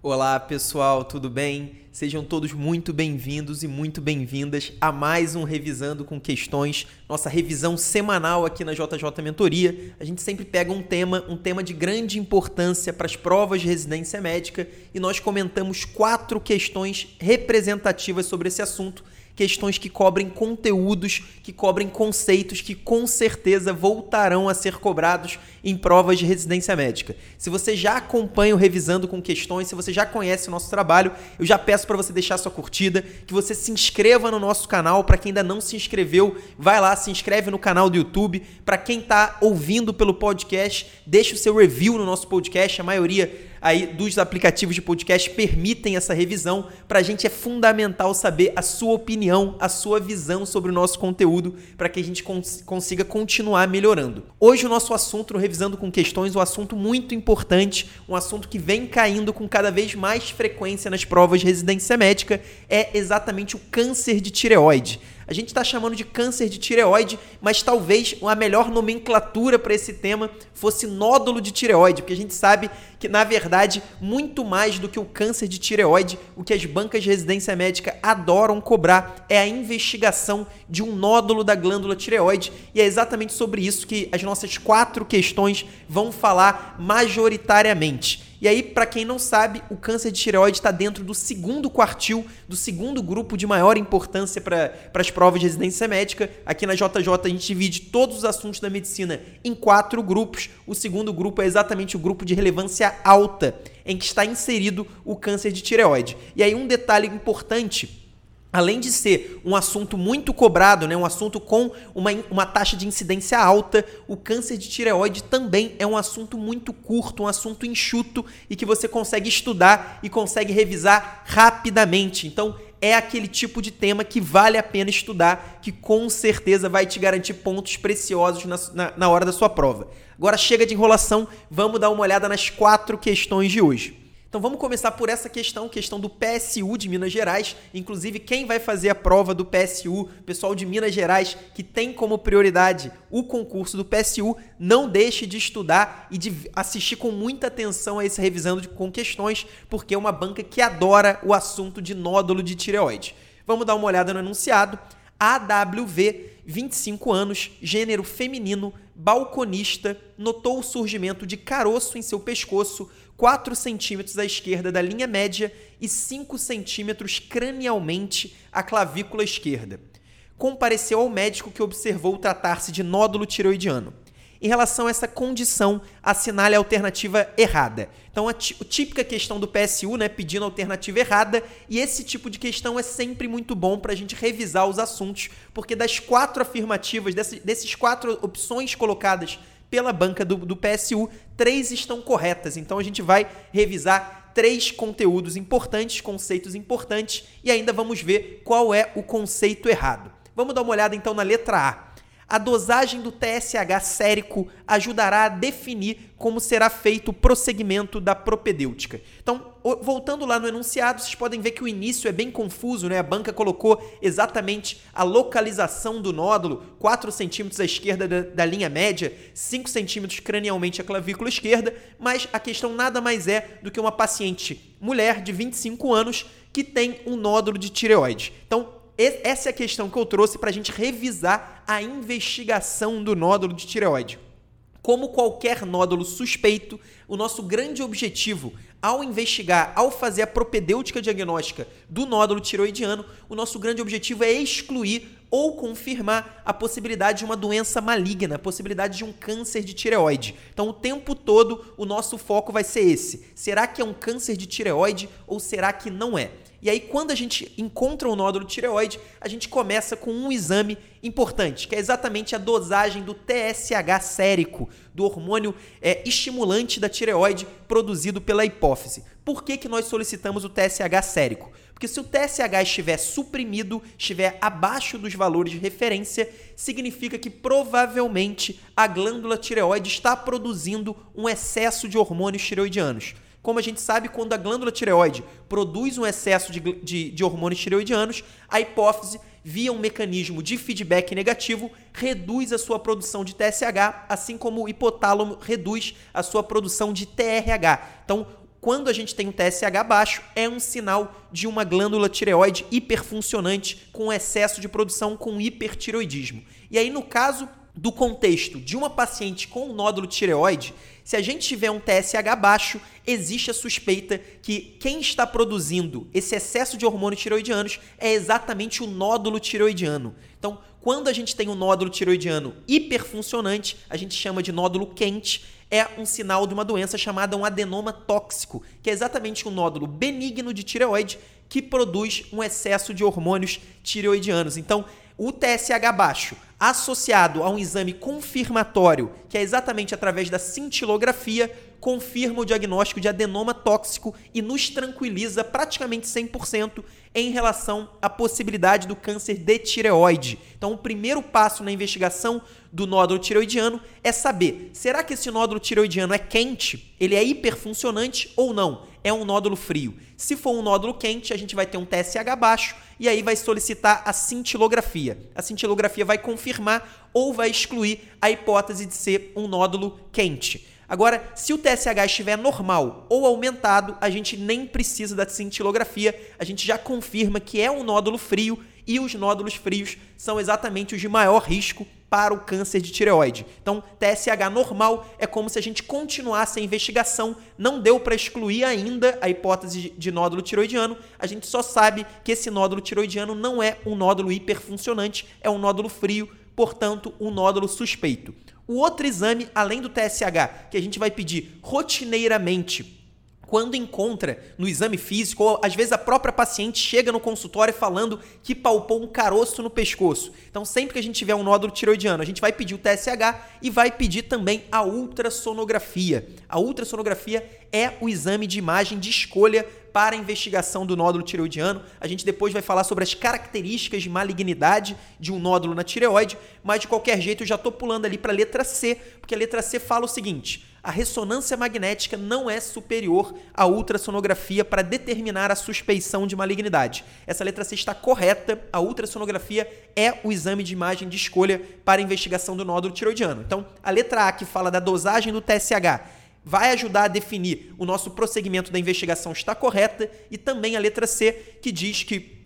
Olá pessoal, tudo bem? Sejam todos muito bem-vindos e muito bem-vindas a mais um Revisando com Questões, nossa revisão semanal aqui na JJ Mentoria. A gente sempre pega um tema, um tema de grande importância para as provas de residência médica e nós comentamos quatro questões representativas sobre esse assunto questões que cobrem conteúdos, que cobrem conceitos que com certeza voltarão a ser cobrados em provas de residência médica. Se você já acompanha o Revisando com Questões, se você já conhece o nosso trabalho, eu já peço para você deixar sua curtida, que você se inscreva no nosso canal. Para quem ainda não se inscreveu, vai lá, se inscreve no canal do YouTube. Para quem está ouvindo pelo podcast, deixa o seu review no nosso podcast. A maioria aí dos aplicativos de podcast permitem essa revisão. Para a gente é fundamental saber a sua opinião, a sua visão sobre o nosso conteúdo, para que a gente cons consiga continuar melhorando. Hoje o nosso assunto no Revisando com Questões, um assunto muito importante, um assunto que vem caindo com cada vez mais frequência nas provas de residência médica, é exatamente o câncer de tireoide. A gente está chamando de câncer de tireoide, mas talvez a melhor nomenclatura para esse tema fosse nódulo de tireoide, porque a gente sabe que, na verdade, muito mais do que o câncer de tireoide, o que as bancas de residência médica adoram cobrar é a investigação de um nódulo da glândula tireoide, e é exatamente sobre isso que as nossas quatro questões vão falar majoritariamente. E aí, para quem não sabe, o câncer de tireoide está dentro do segundo quartil, do segundo grupo de maior importância para as provas de residência médica. Aqui na JJ a gente divide todos os assuntos da medicina em quatro grupos. O segundo grupo é exatamente o grupo de relevância alta, em que está inserido o câncer de tireoide. E aí, um detalhe importante Além de ser um assunto muito cobrado, né, um assunto com uma, uma taxa de incidência alta, o câncer de tireoide também é um assunto muito curto, um assunto enxuto e que você consegue estudar e consegue revisar rapidamente. Então, é aquele tipo de tema que vale a pena estudar, que com certeza vai te garantir pontos preciosos na, na, na hora da sua prova. Agora chega de enrolação, vamos dar uma olhada nas quatro questões de hoje. Então vamos começar por essa questão, questão do PSU de Minas Gerais. Inclusive, quem vai fazer a prova do PSU, pessoal de Minas Gerais, que tem como prioridade o concurso do PSU, não deixe de estudar e de assistir com muita atenção a esse revisando com questões, porque é uma banca que adora o assunto de nódulo de tireoide. Vamos dar uma olhada no enunciado. AWV, 25 anos, gênero feminino, balconista, notou o surgimento de caroço em seu pescoço 4 centímetros à esquerda da linha média e 5 centímetros cranialmente à clavícula esquerda. Compareceu ao médico que observou tratar-se de nódulo tiroidiano. Em relação a essa condição, assinale a alternativa errada. Então, a típica questão do PSU, né, pedindo alternativa errada, e esse tipo de questão é sempre muito bom para a gente revisar os assuntos, porque das quatro afirmativas, desses, desses quatro opções colocadas pela banca do, do PSU, três estão corretas. Então a gente vai revisar três conteúdos importantes, conceitos importantes, e ainda vamos ver qual é o conceito errado. Vamos dar uma olhada então na letra A. A dosagem do TSH sérico ajudará a definir como será feito o prosseguimento da propedêutica. Então, voltando lá no enunciado, vocês podem ver que o início é bem confuso, né? A banca colocou exatamente a localização do nódulo, 4 centímetros à esquerda da, da linha média, 5 centímetros cranialmente à clavícula esquerda, mas a questão nada mais é do que uma paciente mulher de 25 anos que tem um nódulo de tireoide. Então, essa é a questão que eu trouxe para a gente revisar a investigação do nódulo de tireoide. Como qualquer nódulo suspeito, o nosso grande objetivo ao investigar, ao fazer a propedêutica diagnóstica do nódulo tiroidiano, o nosso grande objetivo é excluir ou confirmar a possibilidade de uma doença maligna, a possibilidade de um câncer de tireoide. Então, o tempo todo, o nosso foco vai ser esse: será que é um câncer de tireoide ou será que não é? E aí, quando a gente encontra um nódulo tireoide, a gente começa com um exame importante, que é exatamente a dosagem do TSH sérico, do hormônio é, estimulante da tireoide produzido pela hipófise. Por que, que nós solicitamos o TSH sérico? Porque se o TSH estiver suprimido, estiver abaixo dos valores de referência, significa que provavelmente a glândula tireoide está produzindo um excesso de hormônios tireoidianos. Como a gente sabe, quando a glândula tireoide produz um excesso de, de, de hormônios tireoidianos, a hipófise, via um mecanismo de feedback negativo, reduz a sua produção de TSH, assim como o hipotálamo reduz a sua produção de TRH. Então, quando a gente tem um TSH baixo, é um sinal de uma glândula tireoide hiperfuncionante com excesso de produção com hipertiroidismo. E aí, no caso do contexto de uma paciente com um nódulo tireoide, se a gente tiver um TSH baixo, existe a suspeita que quem está produzindo esse excesso de hormônios tiroidianos é exatamente o nódulo tiroidiano. Então, quando a gente tem um nódulo tiroidiano hiperfuncionante, a gente chama de nódulo quente, é um sinal de uma doença chamada um adenoma tóxico, que é exatamente um nódulo benigno de tireoide que produz um excesso de hormônios tireoidianos. Então, o TSH baixo, associado a um exame confirmatório, que é exatamente através da cintilografia, confirma o diagnóstico de adenoma tóxico e nos tranquiliza praticamente 100% em relação à possibilidade do câncer de tireoide. Então, o primeiro passo na investigação do nódulo tireoidiano é saber: será que esse nódulo tireoidiano é quente? Ele é hiperfuncionante ou não? É um nódulo frio. Se for um nódulo quente, a gente vai ter um TSH baixo e aí vai solicitar a cintilografia. A cintilografia vai confirmar ou vai excluir a hipótese de ser um nódulo quente. Agora, se o TSH estiver normal ou aumentado, a gente nem precisa da cintilografia, a gente já confirma que é um nódulo frio e os nódulos frios são exatamente os de maior risco para o câncer de tireoide. Então, TSH normal é como se a gente continuasse a investigação, não deu para excluir ainda a hipótese de nódulo tiroidiano, a gente só sabe que esse nódulo tiroidiano não é um nódulo hiperfuncionante, é um nódulo frio, portanto, um nódulo suspeito. O outro exame, além do TSH, que a gente vai pedir rotineiramente quando encontra no exame físico, ou às vezes a própria paciente chega no consultório falando que palpou um caroço no pescoço. Então, sempre que a gente tiver um nódulo tiroidiano, a gente vai pedir o TSH e vai pedir também a ultrassonografia. A ultrassonografia é o exame de imagem de escolha para a investigação do nódulo tireoidiano. A gente depois vai falar sobre as características de malignidade de um nódulo na tireoide, mas de qualquer jeito eu já estou pulando ali para a letra C, porque a letra C fala o seguinte: a ressonância magnética não é superior à ultrassonografia para determinar a suspeição de malignidade. Essa letra C está correta, a ultrassonografia é o exame de imagem de escolha para investigação do nódulo tiroidiano. Então, a letra A que fala da dosagem do TSH vai ajudar a definir o nosso prosseguimento da investigação está correta e também a letra C que diz que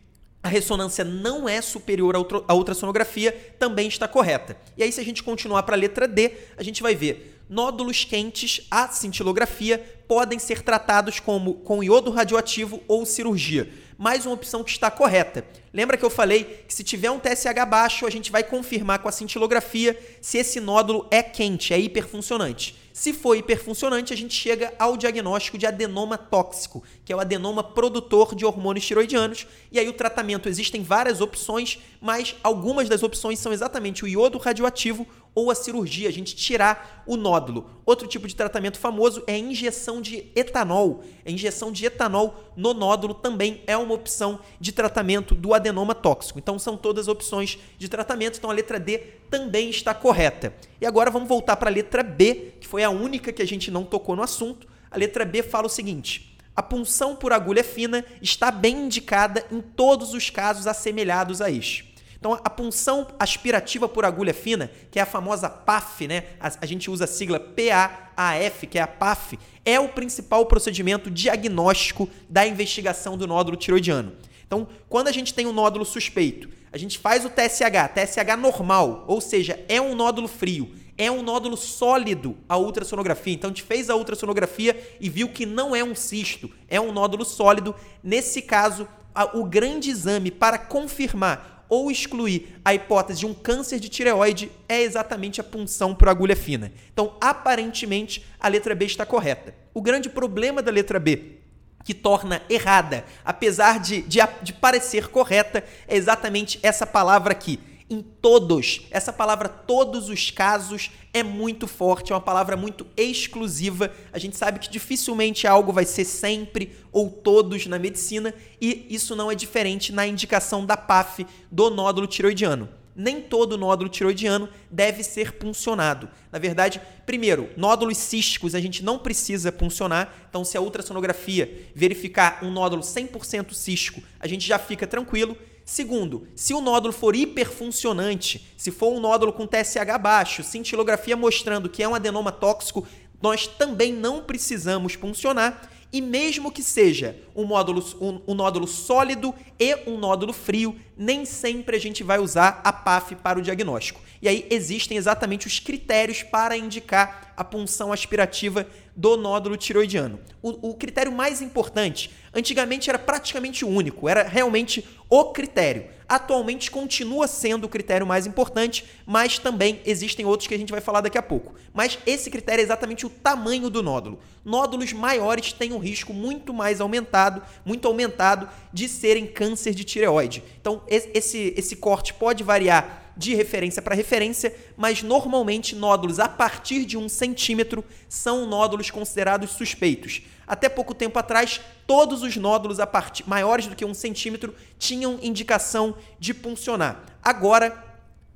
a ressonância não é superior à ultrassonografia também está correta. E aí se a gente continuar para a letra D, a gente vai ver nódulos quentes à cintilografia podem ser tratados como com iodo radioativo ou cirurgia. Mais uma opção que está correta. Lembra que eu falei que se tiver um TSH baixo, a gente vai confirmar com a cintilografia se esse nódulo é quente, é hiperfuncionante. Se for hiperfuncionante, a gente chega ao diagnóstico de adenoma tóxico, que é o adenoma produtor de hormônios tiroidianos. E aí o tratamento existem várias opções, mas algumas das opções são exatamente o iodo radioativo ou a cirurgia, a gente tirar o nódulo. Outro tipo de tratamento famoso é a injeção de etanol. A injeção de etanol no nódulo também é uma opção de tratamento do adenoma tóxico. Então são todas opções de tratamento, então a letra D também está correta. E agora vamos voltar para a letra B, que foi a única que a gente não tocou no assunto. A letra B fala o seguinte: a punção por agulha fina está bem indicada em todos os casos assemelhados a este. Então, a punção aspirativa por agulha fina, que é a famosa PAF, né? A, a gente usa a sigla PAAF, que é a PAF, é o principal procedimento diagnóstico da investigação do nódulo tiroidiano. Então, quando a gente tem um nódulo suspeito, a gente faz o TSH, TSH normal, ou seja, é um nódulo frio, é um nódulo sólido a ultrassonografia. Então, a gente fez a ultrassonografia e viu que não é um cisto, é um nódulo sólido. Nesse caso, a, o grande exame para confirmar ou excluir a hipótese de um câncer de tireoide é exatamente a punção por agulha fina. Então, aparentemente, a letra B está correta. O grande problema da letra B que torna errada, apesar de, de, de parecer correta, é exatamente essa palavra aqui em todos. Essa palavra todos os casos é muito forte, é uma palavra muito exclusiva. A gente sabe que dificilmente algo vai ser sempre ou todos na medicina e isso não é diferente na indicação da PAF do nódulo tiroidiano. Nem todo nódulo tiroidiano deve ser puncionado. Na verdade, primeiro, nódulos císticos a gente não precisa puncionar. Então, se a ultrassonografia verificar um nódulo 100% cístico, a gente já fica tranquilo. Segundo, se o nódulo for hiperfuncionante, se for um nódulo com TSH baixo, cintilografia mostrando que é um adenoma tóxico, nós também não precisamos puncionar. E mesmo que seja um, um, um nódulo sólido e um nódulo frio, nem sempre a gente vai usar a PAF para o diagnóstico. E aí existem exatamente os critérios para indicar a punção aspirativa do nódulo tiroidiano. O, o, critério mais importante, antigamente era praticamente único, era realmente o critério. Atualmente continua sendo o critério mais importante, mas também existem outros que a gente vai falar daqui a pouco. Mas esse critério é exatamente o tamanho do nódulo. Nódulos maiores têm um risco muito mais aumentado, muito aumentado de serem câncer de tireoide. Então, esse, esse corte pode variar de referência para referência, mas normalmente nódulos a partir de um centímetro são nódulos considerados suspeitos. Até pouco tempo atrás, todos os nódulos maiores do que um centímetro tinham indicação de puncionar. Agora,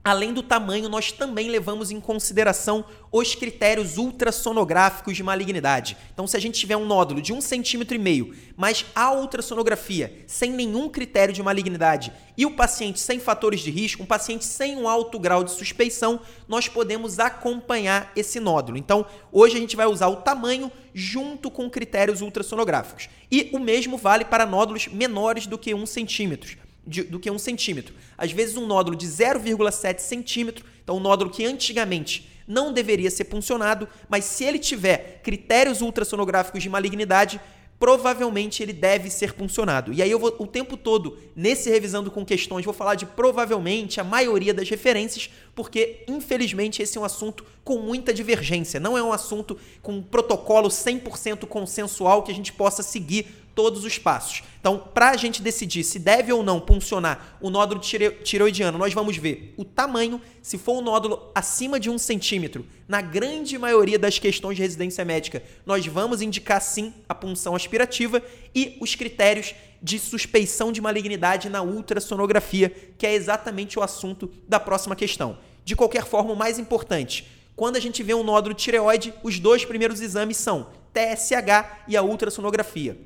Além do tamanho, nós também levamos em consideração os critérios ultrassonográficos de malignidade. Então, se a gente tiver um nódulo de um centímetro e meio, mas a ultrassonografia sem nenhum critério de malignidade e o paciente sem fatores de risco, um paciente sem um alto grau de suspeição, nós podemos acompanhar esse nódulo. Então, hoje a gente vai usar o tamanho junto com critérios ultrassonográficos. E o mesmo vale para nódulos menores do que um centímetro de, do que um centímetro. Às vezes, um nódulo de 0,7 centímetro, então um nódulo que antigamente não deveria ser puncionado, mas se ele tiver critérios ultrassonográficos de malignidade, provavelmente ele deve ser puncionado. E aí eu vou o tempo todo, nesse revisando com questões, vou falar de provavelmente a maioria das referências, porque infelizmente esse é um assunto com muita divergência, não é um assunto com um protocolo 100% consensual que a gente possa seguir todos os passos. Então, para a gente decidir se deve ou não puncionar o nódulo tireoidiano, nós vamos ver o tamanho. Se for um nódulo acima de um centímetro, na grande maioria das questões de residência médica, nós vamos indicar sim a punção aspirativa e os critérios de suspeição de malignidade na ultrassonografia, que é exatamente o assunto da próxima questão. De qualquer forma, o mais importante, quando a gente vê um nódulo tireoide, os dois primeiros exames são TSH e a ultrassonografia.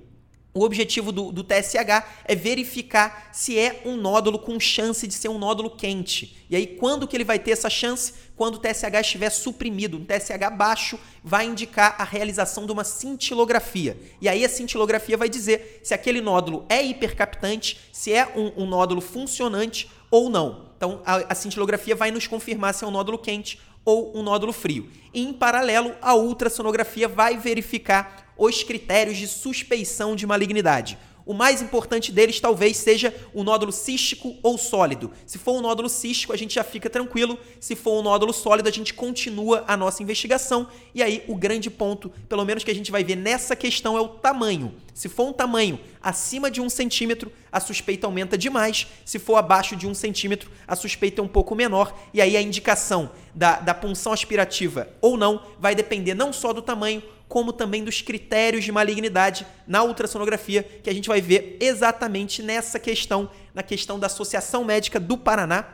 O objetivo do, do, TSH é verificar se é um nódulo com chance de ser um nódulo quente. E aí, quando que ele vai ter essa chance? Quando o TSH estiver suprimido. Um TSH baixo vai indicar a realização de uma cintilografia. E aí, a cintilografia vai dizer se aquele nódulo é hipercaptante, se é um, um nódulo funcionante ou não. Então, a, a cintilografia vai nos confirmar se é um nódulo quente ou um nódulo frio. E, em paralelo, a ultrassonografia vai verificar os critérios de suspeição de malignidade. O mais importante deles talvez seja o nódulo cístico ou sólido. Se for um nódulo cístico, a gente já fica tranquilo. Se for um nódulo sólido, a gente continua a nossa investigação. E aí, o grande ponto, pelo menos que a gente vai ver nessa questão, é o tamanho. Se for um tamanho acima de um centímetro, a suspeita aumenta demais. Se for abaixo de um centímetro, a suspeita é um pouco menor. E aí, a indicação da, da punção aspirativa ou não vai depender não só do tamanho, como também dos critérios de malignidade na ultrassonografia, que a gente vai ver exatamente nessa questão, na questão da Associação Médica do Paraná,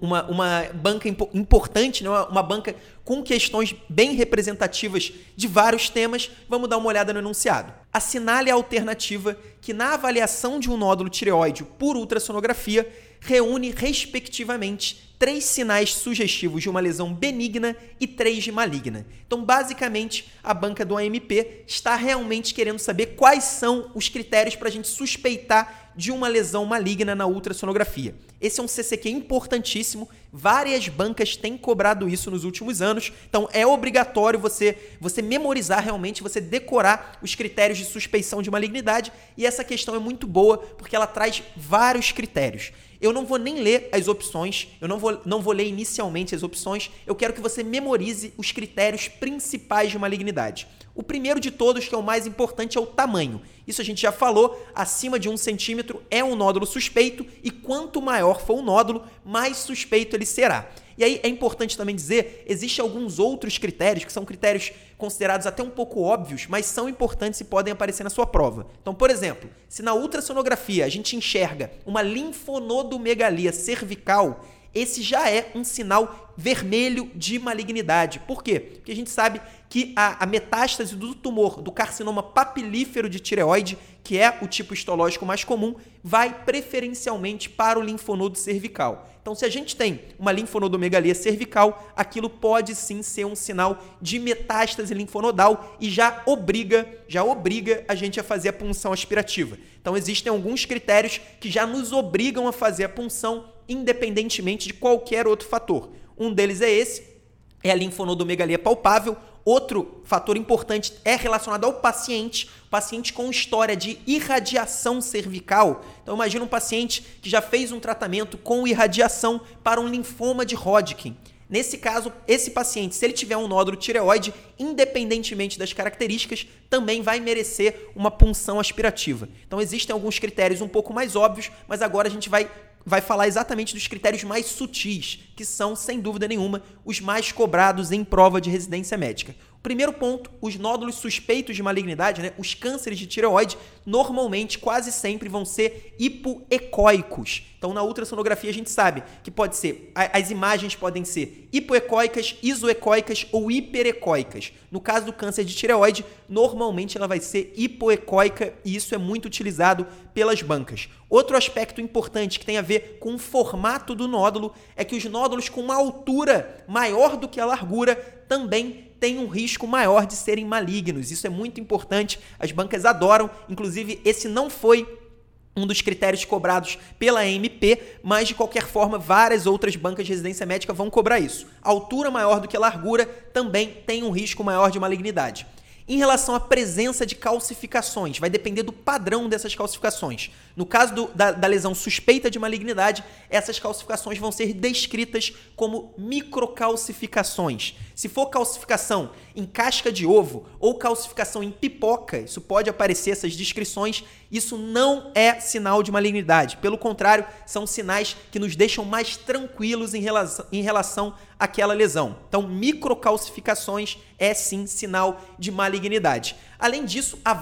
uma, uma banca importante, né? uma banca com questões bem representativas de vários temas. Vamos dar uma olhada no enunciado. Assinale a alternativa que, na avaliação de um nódulo tireoide por ultrassonografia, reúne, respectivamente, três sinais sugestivos de uma lesão benigna e três de maligna. Então, basicamente, a banca do AMP está realmente querendo saber quais são os critérios para a gente suspeitar de uma lesão maligna na ultrassonografia. Esse é um CCQ importantíssimo, várias bancas têm cobrado isso nos últimos anos, então é obrigatório você você memorizar realmente, você decorar os critérios de suspeição de malignidade, e essa questão é muito boa porque ela traz vários critérios. Eu não vou nem ler as opções, eu não vou, não vou ler inicialmente as opções, eu quero que você memorize os critérios principais de malignidade. O primeiro de todos, que é o mais importante, é o tamanho. Isso a gente já falou, acima de um centímetro é um nódulo suspeito e quanto maior for o nódulo, mais suspeito ele será. E aí é importante também dizer, existem alguns outros critérios que são critérios considerados até um pouco óbvios, mas são importantes e podem aparecer na sua prova. Então, por exemplo, se na ultrassonografia a gente enxerga uma linfonodomegalia cervical, esse já é um sinal vermelho de malignidade. Por quê? Porque a gente sabe que a, a, metástase do tumor do carcinoma papilífero de tireoide, que é o tipo histológico mais comum, vai preferencialmente para o linfonodo cervical. Então, se a gente tem uma linfonodomegalia cervical, aquilo pode sim ser um sinal de metástase linfonodal e já obriga, já obriga a gente a fazer a punção aspirativa. Então, existem alguns critérios que já nos obrigam a fazer a punção independentemente de qualquer outro fator. Um deles é esse, é a linfonodomegalia palpável. Outro fator importante é relacionado ao paciente, paciente com história de irradiação cervical. Então imagina um paciente que já fez um tratamento com irradiação para um linfoma de Hodgkin. Nesse caso, esse paciente, se ele tiver um nódulo tireoide, independentemente das características, também vai merecer uma punção aspirativa. Então existem alguns critérios um pouco mais óbvios, mas agora a gente vai vai falar exatamente dos critérios mais sutis, que são, sem dúvida nenhuma, os mais cobrados em prova de residência médica. Primeiro ponto, os nódulos suspeitos de malignidade, né, os cânceres de tireoide, normalmente, quase sempre, vão ser hipoecóicos. Então, na ultrassonografia, a gente sabe que pode ser, as imagens podem ser hipoecóicas, isoecóicas ou hiperecóicas. No caso do câncer de tireoide, normalmente ela vai ser hipoecóica e isso é muito utilizado pelas bancas. Outro aspecto importante que tem a ver com o formato do nódulo é que os nódulos com uma altura maior do que a largura também têm um risco maior de serem malignos. Isso é muito importante, as bancas adoram. Inclusive, esse não foi um dos critérios cobrados pela AMP, mas de qualquer forma, várias outras bancas de residência médica vão cobrar isso. Altura maior do que a largura também tem um risco maior de malignidade. Em relação à presença de calcificações, vai depender do padrão dessas calcificações. No caso do, da, da, lesão suspeita de malignidade, essas calcificações vão ser descritas como microcalcificações. Se for calcificação em casca de ovo ou calcificação em pipoca, isso pode aparecer essas descrições, isso não é sinal de malignidade. Pelo contrário, são sinais que nos deixam mais tranquilos em relação, em relação àquela lesão. Então, microcalcificações é sim sinal de malignidade. Além disso, a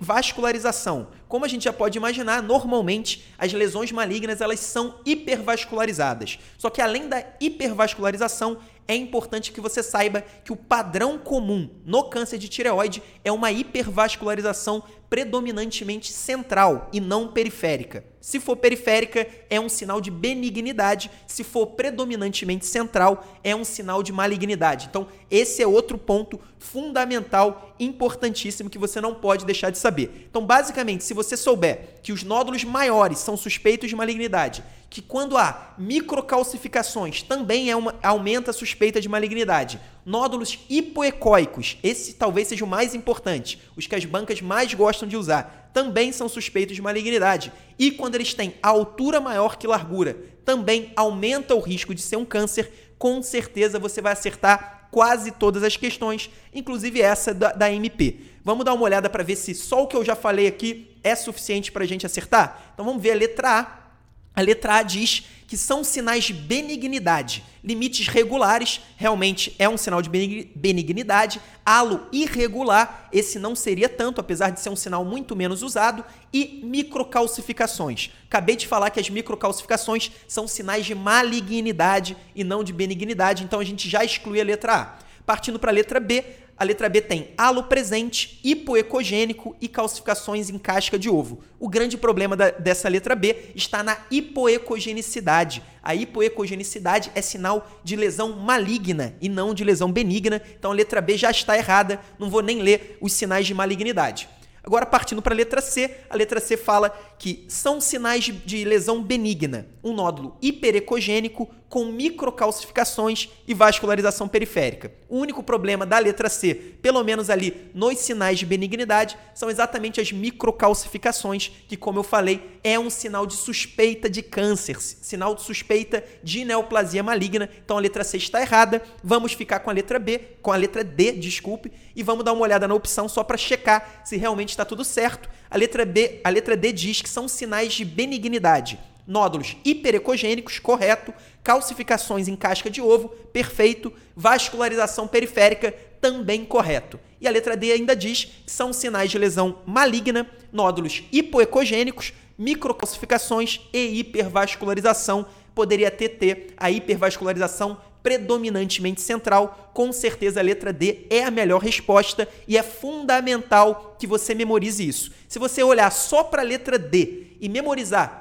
vascularização. Como a gente já pode imaginar, normalmente as lesões malignas elas são hipervascularizadas. Só que além da hipervascularização, é importante que você saiba que o padrão comum no câncer de tireoide é uma hipervascularização predominantemente central e não periférica. Se for periférica, é um sinal de benignidade, se for predominantemente central, é um sinal de malignidade. Então, esse é outro ponto fundamental, importantíssimo que você não pode deixar de saber. Então, basicamente, se você souber que os nódulos maiores são suspeitos de malignidade, que quando há microcalcificações também é uma, aumenta a suspeita de malignidade, nódulos hipoecóicos, esse talvez seja o mais importante, os que as bancas mais gostam de usar, também são suspeitos de malignidade. E quando eles têm altura maior que largura, também aumenta o risco de ser um câncer. Com certeza você vai acertar quase todas as questões, inclusive essa da, da MP. Vamos dar uma olhada para ver se só o que eu já falei aqui é suficiente para a gente acertar? Então vamos ver a letra A. A letra A diz que são sinais de benignidade. Limites regulares realmente é um sinal de benignidade. Halo irregular, esse não seria tanto, apesar de ser um sinal muito menos usado. E microcalcificações. Acabei de falar que as microcalcificações são sinais de malignidade e não de benignidade, então a gente já exclui a letra A. Partindo para a letra B, a letra B tem halo presente, hipoecogênico e calcificações em casca de ovo. O grande problema da, dessa letra B está na hipoecogenicidade. A hipoecogenicidade é sinal de lesão maligna e não de lesão benigna. Então a letra B já está errada, não vou nem ler os sinais de malignidade. Agora, partindo para a letra C, a letra C fala que são sinais de, de lesão benigna, um nódulo hiperecogênico com microcalcificações e vascularização periférica. O único problema da letra C, pelo menos ali nos sinais de benignidade, são exatamente as microcalcificações, que, como eu falei, é um sinal de suspeita de câncer, sinal de suspeita de neoplasia maligna. Então a letra C está errada. Vamos ficar com a letra B, com a letra D, desculpe, e vamos dar uma olhada na opção só para checar se realmente está tudo certo. A letra B, a letra D diz que são sinais de benignidade nódulos hiperecogênicos, correto, calcificações em casca de ovo, perfeito, vascularização periférica, também correto. E a letra D ainda diz que são sinais de lesão maligna, nódulos hipoecogênicos, microcalcificações e hipervascularização. Poderia ter, ter a hipervascularização predominantemente central, com certeza a letra D é a melhor resposta e é fundamental que você memorize isso. Se você olhar só para a letra D e memorizar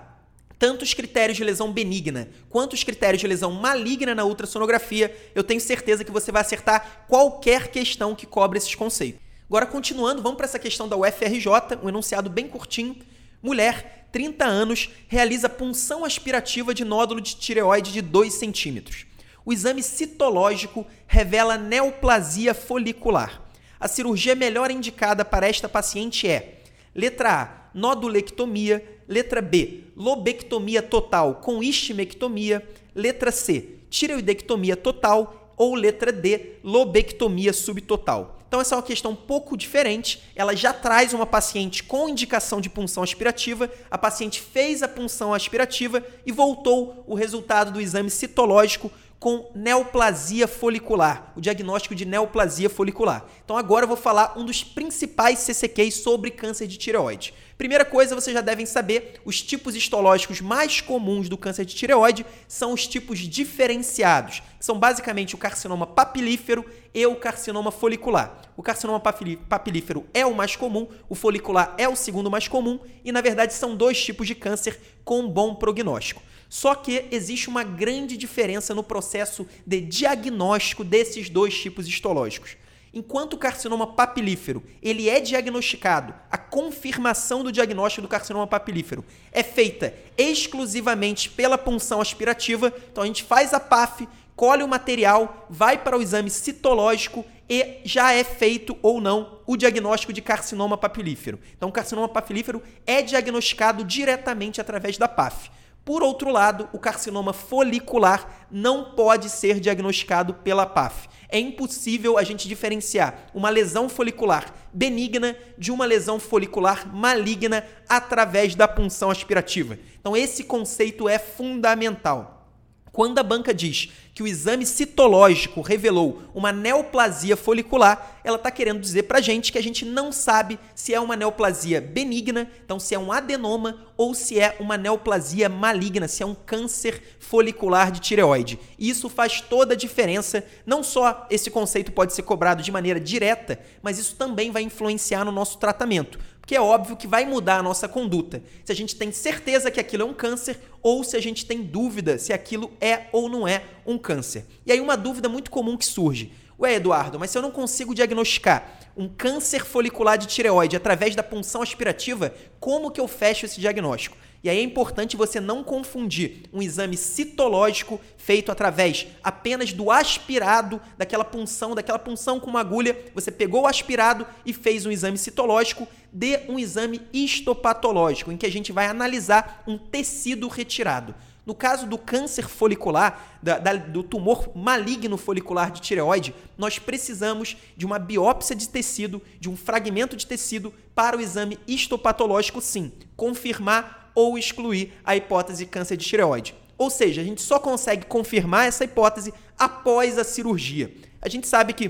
tanto os critérios de lesão benigna quanto os critérios de lesão maligna na ultrassonografia, eu tenho certeza que você vai acertar qualquer questão que cobre esses conceitos. Agora, continuando, vamos para essa questão da UFRJ, um enunciado bem curtinho. Mulher, 30 anos, realiza punção aspirativa de nódulo de tireoide de 2 centímetros. O exame citológico revela neoplasia folicular. A cirurgia melhor indicada para esta paciente é: letra A, nodulectomia, letra B, lobectomia total com istimectomia, letra C, tireoidectomia total ou letra D, lobectomia subtotal. Então, essa é uma questão um pouco diferente. Ela já traz uma paciente com indicação de punção aspirativa. A paciente fez a punção aspirativa e voltou o resultado do exame citológico com neoplasia folicular, o diagnóstico de neoplasia folicular. Então agora eu vou falar um dos principais CCQs sobre câncer de tireoide. Primeira coisa, vocês já devem saber, os tipos histológicos mais comuns do câncer de tireoide são os tipos diferenciados, que são basicamente o carcinoma papilífero e o carcinoma folicular. O carcinoma papilífero é o mais comum, o folicular é o segundo mais comum e na verdade são dois tipos de câncer com bom prognóstico. Só que existe uma grande diferença no processo de diagnóstico desses dois tipos histológicos. Enquanto o carcinoma papilífero ele é diagnosticado, a confirmação do diagnóstico do carcinoma papilífero é feita exclusivamente pela punção aspirativa. Então a gente faz a PAF, colhe o material, vai para o exame citológico e já é feito ou não o diagnóstico de carcinoma papilífero. Então o carcinoma papilífero é diagnosticado diretamente através da PAF. Por outro lado, o carcinoma folicular não pode ser diagnosticado pela PAF. É impossível a gente diferenciar uma lesão folicular benigna de uma lesão folicular maligna através da punção aspirativa. Então, esse conceito é fundamental. Quando a banca diz que o exame citológico revelou uma neoplasia folicular, ela está querendo dizer para a gente que a gente não sabe se é uma neoplasia benigna, então se é um adenoma ou se é uma neoplasia maligna, se é um câncer folicular de tireoide. Isso faz toda a diferença. Não só esse conceito pode ser cobrado de maneira direta, mas isso também vai influenciar no nosso tratamento que é óbvio que vai mudar a nossa conduta. Se a gente tem certeza que aquilo é um câncer ou se a gente tem dúvida se aquilo é ou não é um câncer. E aí uma dúvida muito comum que surge. Ué, Eduardo, mas se eu não consigo diagnosticar um câncer folicular de tireoide através da punção aspirativa, como que eu fecho esse diagnóstico? E aí é importante você não confundir um exame citológico feito através apenas do aspirado, daquela punção, daquela punção com uma agulha, você pegou o aspirado e fez um exame citológico, de um exame histopatológico, em que a gente vai analisar um tecido retirado. No caso do câncer folicular, da, da, do tumor maligno folicular de tireoide, nós precisamos de uma biópsia de tecido, de um fragmento de tecido para o exame histopatológico, sim, confirmar ou excluir a hipótese câncer de tireoide. Ou seja, a gente só consegue confirmar essa hipótese após a cirurgia. A gente sabe que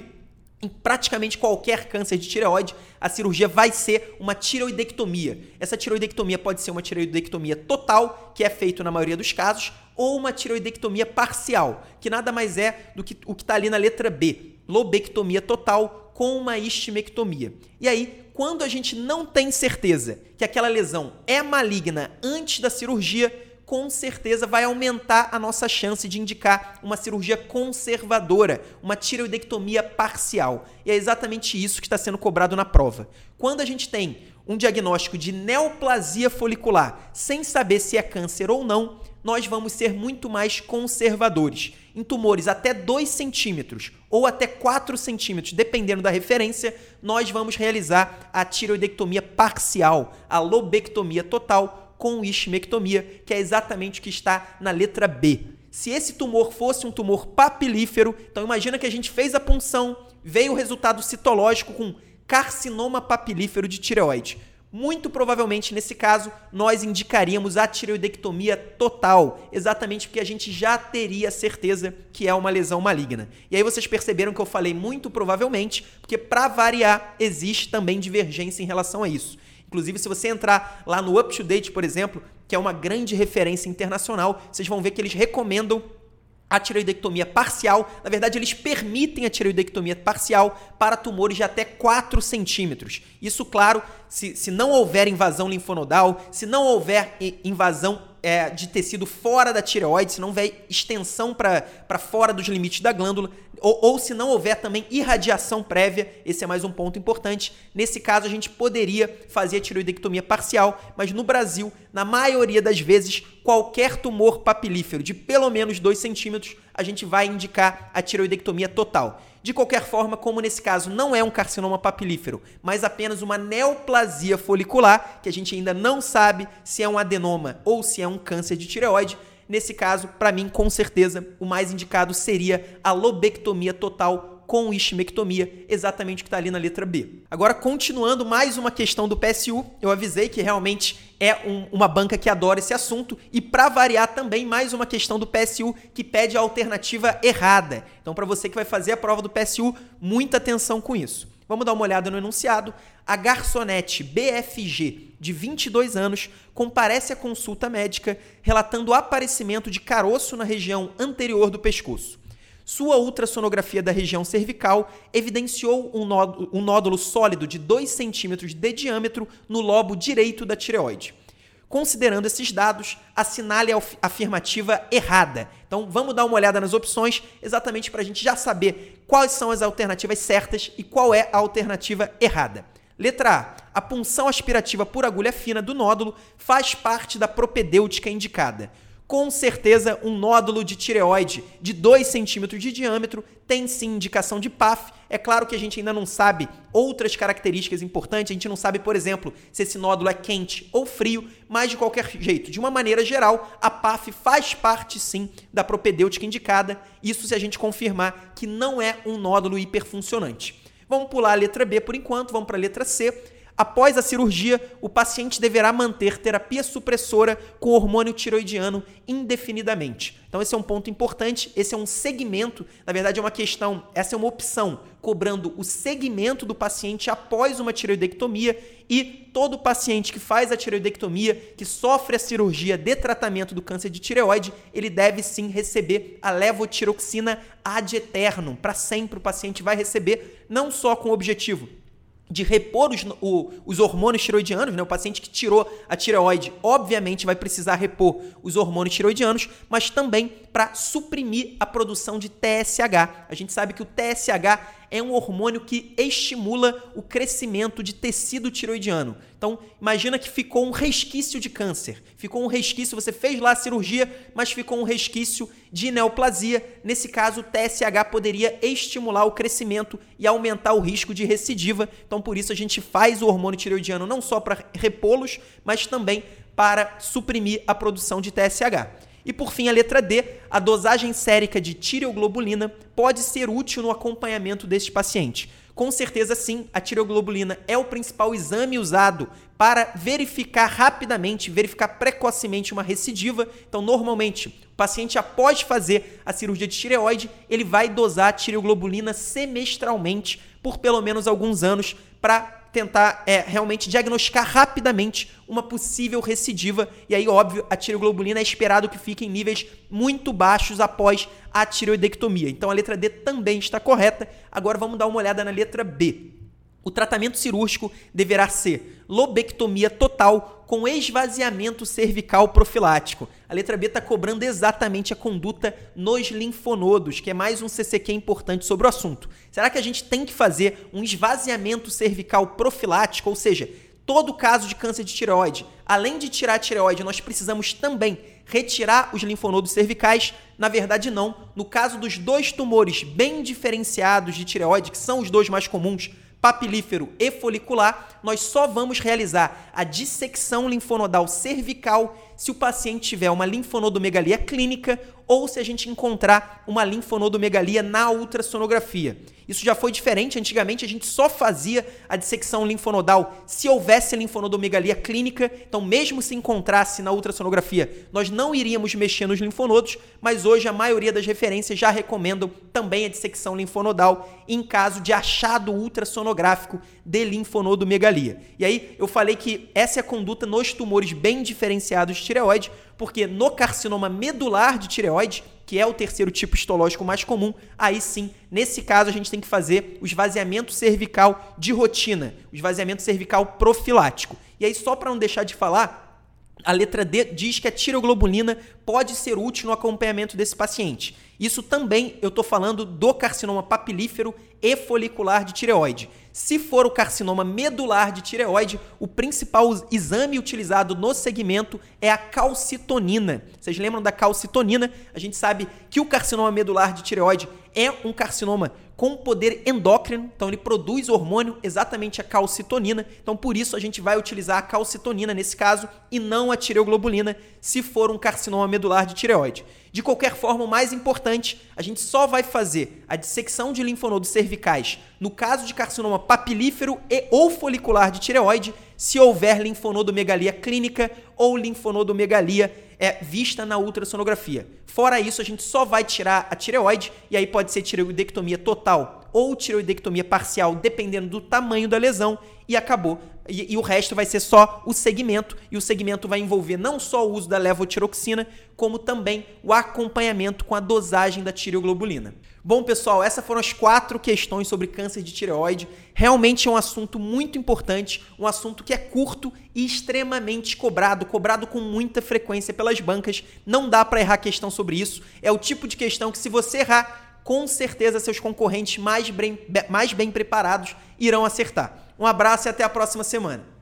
em praticamente qualquer câncer de tireoide, a cirurgia vai ser uma tireoidectomia. Essa tireoidectomia pode ser uma tireoidectomia total, que é feito na maioria dos casos, ou uma tireoidectomia parcial, que nada mais é do que o que está ali na letra B, lobectomia total com uma istimectomia. E aí, quando a gente não tem certeza que aquela lesão é maligna antes da cirurgia, com certeza vai aumentar a nossa chance de indicar uma cirurgia conservadora, uma tireoidectomia parcial. E é exatamente isso que está sendo cobrado na prova. Quando a gente tem um diagnóstico de neoplasia folicular sem saber se é câncer ou não, nós vamos ser muito mais conservadores. Em tumores até 2 centímetros ou até 4 centímetros, dependendo da referência, nós vamos realizar a tireoidectomia parcial, a lobectomia total, com istimectomia, que é exatamente o que está na letra B. Se esse tumor fosse um tumor papilífero, então imagina que a gente fez a punção, veio o resultado citológico com carcinoma papilífero de tireoide. Muito provavelmente, nesse caso, nós indicaríamos a tireoidectomia total, exatamente porque a gente já teria certeza que é uma lesão maligna. E aí vocês perceberam que eu falei muito provavelmente, porque para variar, existe também divergência em relação a isso. Inclusive, se você entrar lá no Up to Date, por exemplo, que é uma grande referência internacional, vocês vão ver que eles recomendam a tireoidectomia parcial. Na verdade, eles permitem a tireoidectomia parcial para tumores de até 4 centímetros. Isso, claro, se, se não houver invasão linfonodal, se não houver invasão é, de tecido fora da tireoide, se não houver extensão para fora dos limites da glândula, ou, ou, se não houver também irradiação prévia, esse é mais um ponto importante. Nesse caso, a gente poderia fazer a tireoidectomia parcial, mas no Brasil, na maioria das vezes, qualquer tumor papilífero de pelo menos 2 centímetros, a gente vai indicar a tireoidectomia total. De qualquer forma, como nesse caso não é um carcinoma papilífero, mas apenas uma neoplasia folicular, que a gente ainda não sabe se é um adenoma ou se é um câncer de tireoide, nesse caso, para mim, com certeza, o mais indicado seria a lobectomia total com istimectomia, exatamente o que está ali na letra B. Agora, continuando mais uma questão do PSU, eu avisei que realmente é um, uma banca que adora esse assunto e para variar também mais uma questão do PSU que pede a alternativa errada. Então, para você que vai fazer a prova do PSU, muita atenção com isso. Vamos dar uma olhada no enunciado. A garçonete BFG, de 22 anos, comparece à consulta médica relatando o aparecimento de caroço na região anterior do pescoço. Sua ultrassonografia da região cervical evidenciou um nódulo, um nódulo sólido de 2 centímetros de diâmetro no lobo direito da tireoide. Considerando esses dados, assinale a afirmativa errada. Então vamos dar uma olhada nas opções, exatamente para a gente já saber quais são as alternativas certas e qual é a alternativa errada. Letra A. A punção aspirativa por agulha fina do nódulo faz parte da propedêutica indicada com certeza um nódulo de tireoide de 2 centímetros de diâmetro tem sim indicação de PAF. É claro que a gente ainda não sabe outras características importantes, a gente não sabe, por exemplo, se esse nódulo é quente ou frio, mas de qualquer jeito, de uma maneira geral, a PAF faz parte sim da propedêutica indicada, isso se a gente confirmar que não é um nódulo hiperfuncionante. Vamos pular a letra B por enquanto, vamos para a letra C. Após a cirurgia, o paciente deverá manter terapia supressora com hormônio tiroidiano indefinidamente. Então, esse é um ponto importante, esse é um segmento, na verdade, é uma questão, essa é uma opção, cobrando o segmento do paciente após uma tiroidectomia e todo paciente que faz a tiroidectomia, que sofre a cirurgia de tratamento do câncer de tireoide, ele deve sim receber a levotiroxina ad eternum. Para sempre o paciente vai receber, não só com o objetivo de repor os, o, os hormônios tiroidianos, né? O paciente que tirou a tireoide, obviamente, vai precisar repor os hormônios tiroidianos, mas também para suprimir a produção de TSH. A gente sabe que o TSH é um hormônio que estimula o crescimento de tecido tiroidiano. Então, imagina que ficou um resquício de câncer. Ficou um resquício, você fez lá a cirurgia, mas ficou um resquício de neoplasia. Nesse caso, o TSH poderia estimular o crescimento e aumentar o risco de recidiva. Então, por isso a gente faz o hormônio tiroidiano não só para repô-los, mas também para suprimir a produção de TSH. E por fim, a letra D, a dosagem sérica de tireoglobulina pode ser útil no acompanhamento deste paciente. Com certeza sim, a tireoglobulina é o principal exame usado para verificar rapidamente, verificar precocemente uma recidiva. Então, normalmente, o paciente após fazer a cirurgia de tireoide, ele vai dosar a tireoglobulina semestralmente por pelo menos alguns anos para tentar é, realmente diagnosticar rapidamente uma possível recidiva. E aí, óbvio, a tireoglobulina é esperado que fique em níveis muito baixos após a tireoidectomia. Então a letra D também está correta. Agora vamos dar uma olhada na letra B. O tratamento cirúrgico deverá ser lobectomia total com esvaziamento cervical profilático. A letra B está cobrando exatamente a conduta nos linfonodos, que é mais um CCQ importante sobre o assunto. Será que a gente tem que fazer um esvaziamento cervical profilático, ou seja, todo caso de câncer de tireoide, além de tirar a tireoide, nós precisamos também retirar os linfonodos cervicais? Na verdade, não. No caso dos dois tumores bem diferenciados de tireoide, que são os dois mais comuns, papilífero e folicular, nós só vamos realizar a dissecção linfonodal cervical se o paciente tiver uma linfonodomegalia clínica ou se a gente encontrar uma linfonodomegalia na ultrassonografia. Isso já foi diferente. Antigamente a gente só fazia a dissecção linfonodal se houvesse linfonodomegalia clínica. Então, mesmo se encontrasse na ultrassonografia, nós não iríamos mexer nos linfonodos, mas hoje a maioria das referências já recomendam também a dissecção linfonodal em caso de achado ultrassonográfico sonográfico de linfonodomegalia. E aí eu falei que essa é a conduta nos tumores bem diferenciados de tireoide, porque no carcinoma medular de tireoide, que é o terceiro tipo histológico mais comum, aí sim, nesse caso a gente tem que fazer o esvaziamento cervical de rotina, o esvaziamento cervical profilático. E aí só para não deixar de falar, a letra D diz que a tiroglobulina pode ser útil no acompanhamento desse paciente. Isso também eu estou falando do carcinoma papilífero e folicular de tireoide. Se for o carcinoma medular de tireoide, o principal exame utilizado no segmento é a calcitonina. Vocês lembram da calcitonina? A gente sabe que o carcinoma medular de tireoide é um carcinoma com poder endócrino, então ele produz hormônio, exatamente a calcitonina. Então por isso a gente vai utilizar a calcitonina nesse caso e não a tireoglobulina se for um carcinoma medular de tireoide. De qualquer forma, o mais importante, a gente só vai fazer a dissecção de linfonodos cervicais no caso de carcinoma papilífero e ou folicular de tireoide, se houver linfonodomegalia clínica ou linfonodomegalia é, vista na ultrassonografia. Fora isso, a gente só vai tirar a tireoide e aí pode ser tireoidectomia total ou tireoidectomia parcial, dependendo do tamanho da lesão, e acabou. E, e, o resto vai ser só o segmento, e o segmento vai envolver não só o uso da levotiroxina, como também o acompanhamento com a dosagem da tireoglobulina. Bom, pessoal, essas foram as quatro questões sobre câncer de tireoide. Realmente é um assunto muito importante, um assunto que é curto e extremamente cobrado, cobrado com muita frequência pelas bancas. Não dá para errar questão sobre isso. É o tipo de questão que, se você errar, com certeza seus concorrentes mais bem, mais bem preparados irão acertar. Um abraço e até a próxima semana.